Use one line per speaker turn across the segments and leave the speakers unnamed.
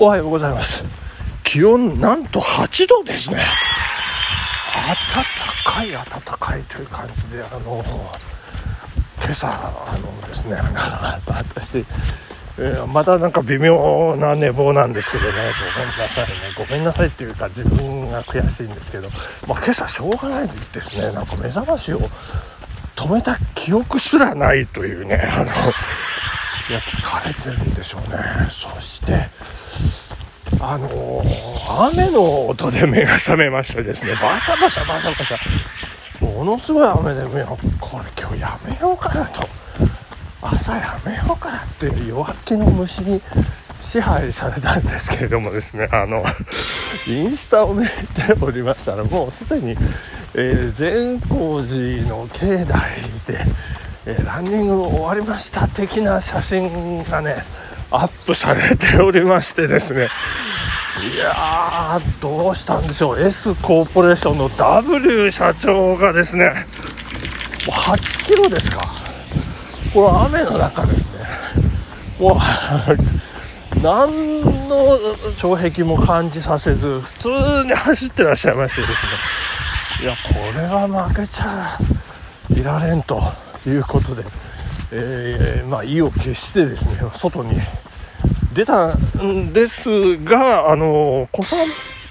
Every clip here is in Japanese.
おはようございます。気温なんと8度ですね。暖かい暖かいという感じであの今朝あのですね 私、えー、またなんか微妙な寝坊なんですけどね。ごめんなさいね。ごめんなさいっていうか自分が悔しいんですけど、まあ、今朝しょうがないですね。なんか目覚ましを止めた記憶すらないというねあのいや疲れてるんでしょうね。そしてあのー、雨の音で目が覚めましてですね。バシャバシャバシャバシャものすごい雨で目をこれ今日やめようかなと。朝やめようかなっていう弱気の虫に支配されたんですけれどもですね。あのインスタを見ておりましたらもうすでに、えー、善光寺の境内で、えー、ランニング終わりました的な写真がねアップされておりましてですね。いやーどうしたんでしょう。S コーポレーションの W 社長がですねもう8キロですか。これ雨の中ですね。もう何の障壁も感じさせず普通に走ってらっしゃいましてですね。いやこれは負けちゃいられんということでえー、まあ、意を決してですね外に出たんですが、あの小雨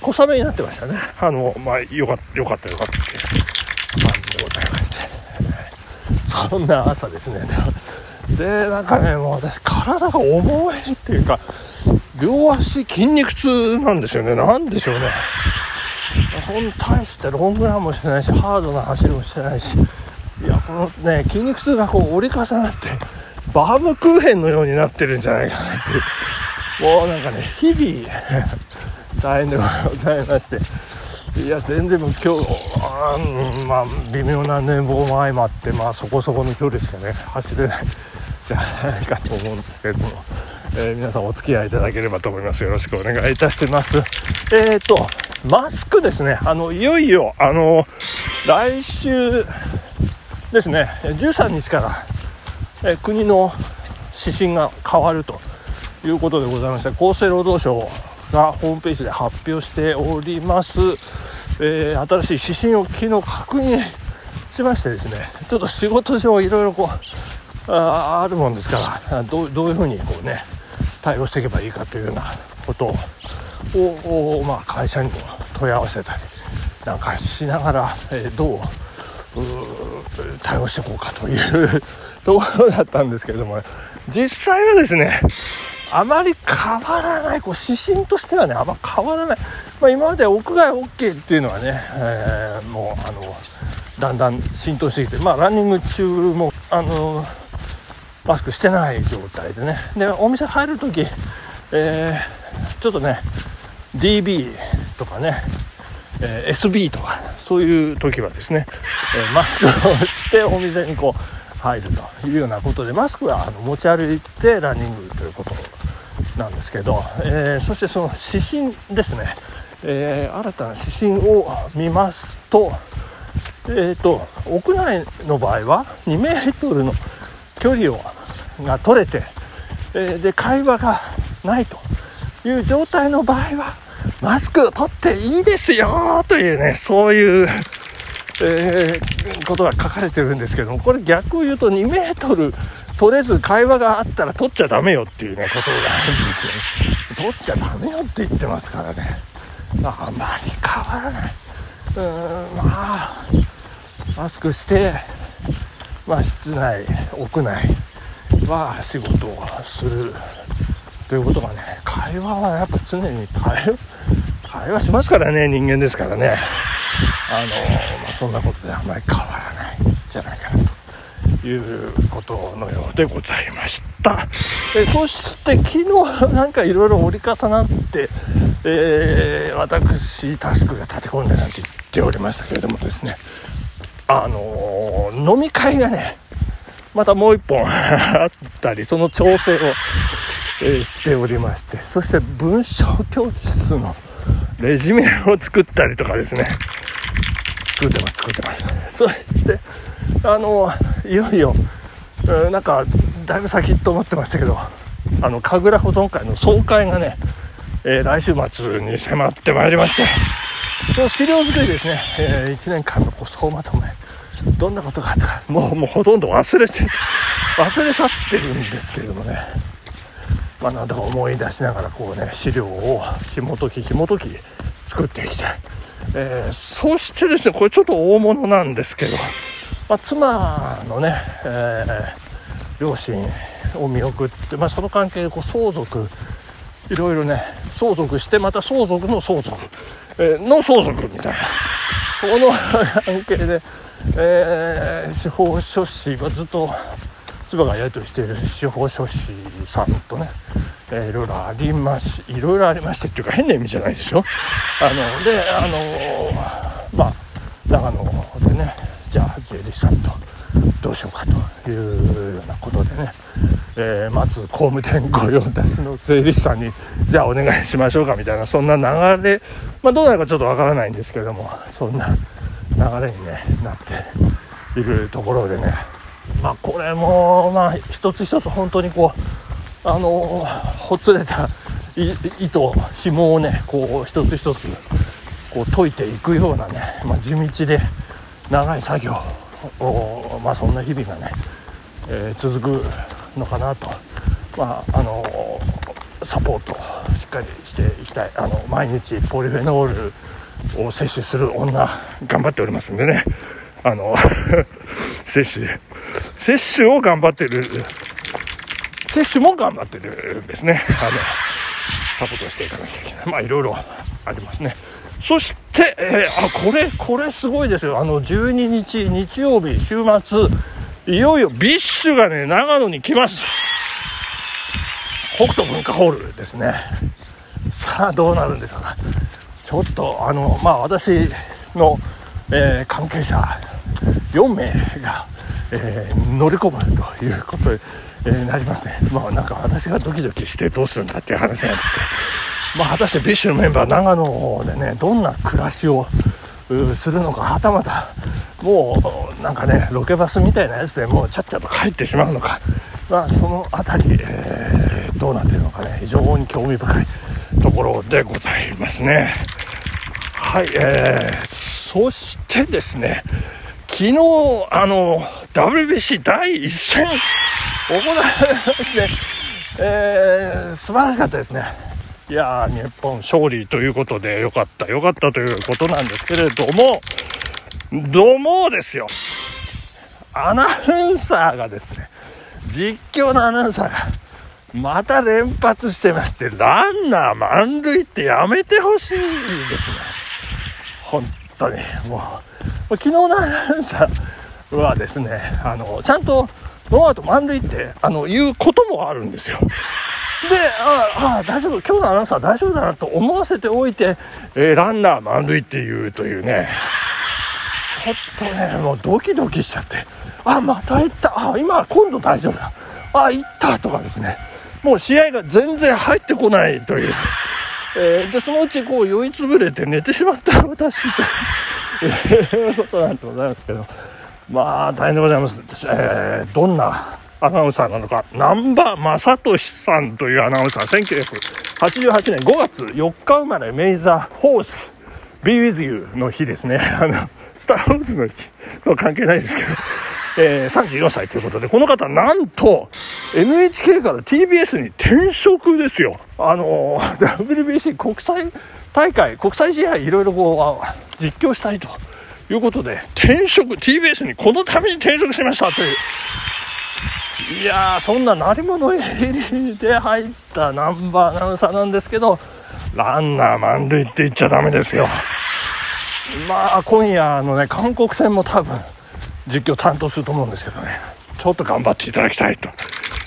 小雨になってましたね。あのまあ、よかったよかったよかった感じでございまして、そんな朝ですね。で、なんかね、もう私、体が重いっていうか、両足筋肉痛なんですよね。なんでしょうね。そん大してロングランもしてないし、ハードな走りもしてないし、いやこのね筋肉痛がこう折り重なってバームクーヘンのようになってるんじゃないかなっていう。もうなんかね日々大変でございまして。いや全然もう今日あまあ微妙な寝坊も相まってまあそこそこの距離しかね走れないじゃないかと思うんですけれども、えー、皆さんお付き合いいただければと思います。よろしくお願いいたします。えっ、ー、とマスクですね。あのいよいよあの来週ですね。13日からえ国の指針が変わるということでございまして厚生労働省がホームページで発表しております、えー、新しい指針を昨日確認しましてですねちょっと仕事上いろいろこうああるもんですからどどういうふうにこうね対応していけばいいかというようなことを、まあ、会社にも問い合わせたりなんかしながら、えー、どう対応していこうかというところだったんですけれども、実際はですね、あまり変わらない、こう指針としてはね、あんま変わらない。まあ、今まで屋外 OK っていうのはね、えー、もう、あの、だんだん浸透してきて、まあ、ランニング中も、あの、マスクしてない状態でね。で、お店入るとき、えー、ちょっとね、DB とかね、えー、SB とかそういう時はですね、えー、マスクをしてお店にこう入るというようなことでマスクはあの持ち歩いてランニングということなんですけど、えー、そしてその指針ですね、え新たな指針を見ますと,、えーと、屋内の場合は2メートルの距離をが取れて、えで会話がないという状態の場合はマスク取っていいですよというね、そういう、えー、ことが書かれてるんですけども、これ逆を言うと2メートル取れず会話があったら取っちゃダメよっていうね、ことがあるんですよね。取っちゃダメよって言ってますからね。あまり変わらない。うーん、まあ、マスクして、まあ、室内、屋内は仕事をするということがね、会話はやっぱ常に会話、会話しますからね、人間ですからね。あの、まあ、そんなことであんまり変わらないんじゃないかなということのようでございました。えそして昨日 なんかいろいろ折り重なって、えー、私、タスクが立て込んでなんて言っておりましたけれどもですね、あの飲み会がね、またもう一本 あったり、その調整を、えー、しておりまして、そして文章教室のレジュメを作ったりとかですね。作ってます作ってます。そしてあのいよいよなんかだいぶ先と思ってましたけどあの神楽保存会の総会がねえー、来週末に迫ってまいりましてその資料作りですね、えー、1年間のこう総まとめどんなことがあったかもうもうほとんど忘れて忘れ去ってるんですけれどもね。まあなんとか思い出しながらこうね資料を紐解き紐解き作っていきたい、えー、そしてですねこれちょっと大物なんですけど、まあ、妻のね、えー、両親を見送って、まあ、その関係でこう相続いろいろね相続してまた相続の相続、えー、の相続みたいな。その関係で、えー、司法書士はずっと千葉がやり取りしている司法書士さんとね、えー、いろいろありましいろいろありましてっていうか変な意味じゃないですよあのであのまあ長野でねじゃあ税理士さんとどうしようかというようなことでね、えー、まず工務店御用達の税理士さんにじゃあお願いしましょうかみたいなそんな流れまあどうなるかちょっとわからないんですけどもそんな流れに、ね、なっているところでねまあこれもまあ一つ一つ本当にこうあのほつれた糸紐をねこう一つ一つこう解いていくようなね、まあ、地道で長い作業をまあそんな日々がね、えー、続くのかなと。まああのサポートしっかりしていきたい。あの毎日ポリフェノールを摂取する女頑張っておりますんでね。あの 摂取摂取を頑張ってる。摂取も頑張ってるんですね。あのサポートしていかなきゃいけない。まあいろいろありますね。そして、えー、あこれこれすごいですよ。あの12日日曜日週末いよいよ BiSHがね長野に来ます。ホクト文化ホールですね。さあどうなるんでしょうか。ちょっとあのまあ私の、えー、関係者4名が、えー、乗り込むということに、なりますね。まあなんか私がドキドキしてどうするんだっていう話なんですけど。まあ果たして BiSHのメンバー長野でねどんな暮らしをするのかはたまたもうなんかねロケバスみたいなやつでもうちゃっちゃと帰ってしまうのか。まあその辺り、えー、どうなってるのかね。非常に興味深いところでございますね。はいえー、そしてですね昨日あの WBC 第1戦。行われまして、えー、素晴らしかったですね。いや日本勝利ということでよかった。よかったということなんですけれどもどうもですよ。アナウンサーがですね実況のアナウンサーがまた連発してましてランナー満塁ってやめてほしいですね。本当に。もう昨日のアナウンサーはですねあのちゃんとノーアウト満塁ってあの言うこともあるんですよ。で、ああ、大丈夫、今日のアナウンサー大丈夫だなと思わせておいて、えー、ランナー満塁っていうというね、ちょっとね、もうドキドキしちゃって、あ、また行った、あ、今、今度大丈夫だ、あ、行ったとかですね、もう試合が全然入ってこないという、えー、で、そのうちこう酔いつぶれて寝てしまった私と。いうことなんでございますけど、まあ、大変でございます。えー、どんなアナウンサーなのか、南波正俊さんというアナウンサー、1988年5月4日生まれ、メイザーホース、Be with you の日ですね。あの、スター・ウォーズの日とは関係ないですけど、えー、34歳ということで、この方、なんと、NHK から TBS に転職ですよ。あの、WBC 国際大会、国際試合いろいろこう、実況したいということで、転職、TBS にこのために転職しましたという、いやーそんな鳴り物入りで入ったナンバーアナウンサーなんですけどランナー満塁って言っちゃダメですよ。まあ今夜のね韓国戦も多分実況担当すると思うんですけどね。ちょっと頑張っていただきたいと。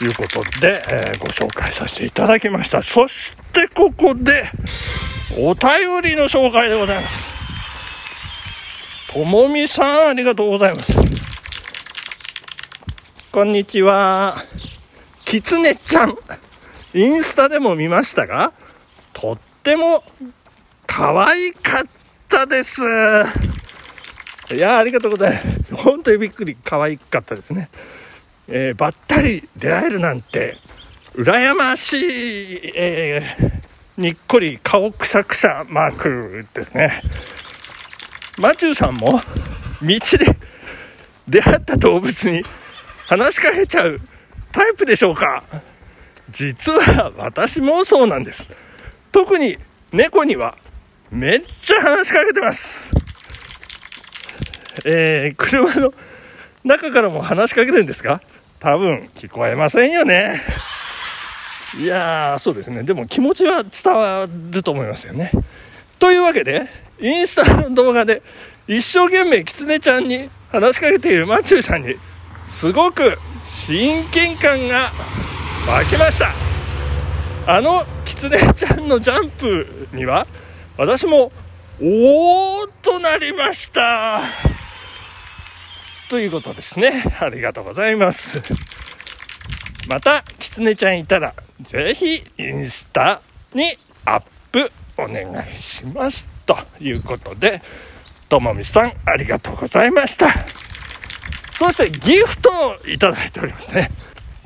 いうことで、えー、ご紹介させていただきました。そしてここでお便りの紹介でございます。ともみさんありがとうございますこんにちは。きつねちゃん。インスタでも見ましたが、とっても可愛かったです。いやありがとうございます。本当にびっくり可愛かったですね。えー、ばったり出会えるなんて、羨ましい、えー、にっこり顔くしゃくしゃマークですね。マチューさんも道で出会った動物に話しかけちゃうタイプでしょうか？実は私もそうなんです。特に猫にはめっちゃ話しかけてます。えー、車の中からも話しかけるんですか？多分聞こえませんよね。いやー、そうですね。でも気持ちは伝わると思いますよね。というわけで、インスタの動画で一生懸命キツネちゃんに話しかけているマチューさんに、すごく親近感が湧きました。あのキツネちゃんのジャンプには、私も、おーとなりました。ということですね。ありがとうございます。また、キツネちゃんいたら、ぜひ、インスタにアップお願いします。ということで、ともみさん、ありがとうございました。そして、ギフトをいただいておりますね。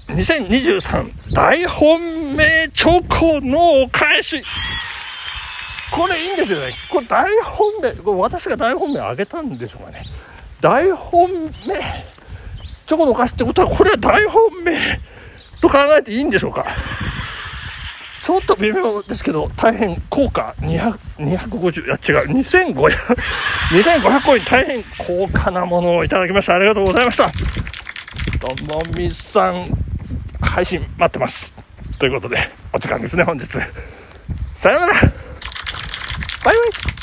2023大本命チョコのお返し。これいいんですよね。これ大本命、これ私が大本命あげたんでしょうかね。大本命チョコのお菓子ってことはこれは大本命と考えていいんでしょうかちょっと微妙ですけど大変高価。200 250いや違う。2500 2500コイン大変高価なものをいただきました。ありがとうございました。ともみさん配信待ってます。ということでお時間ですね本日。さよなら。バイバイ。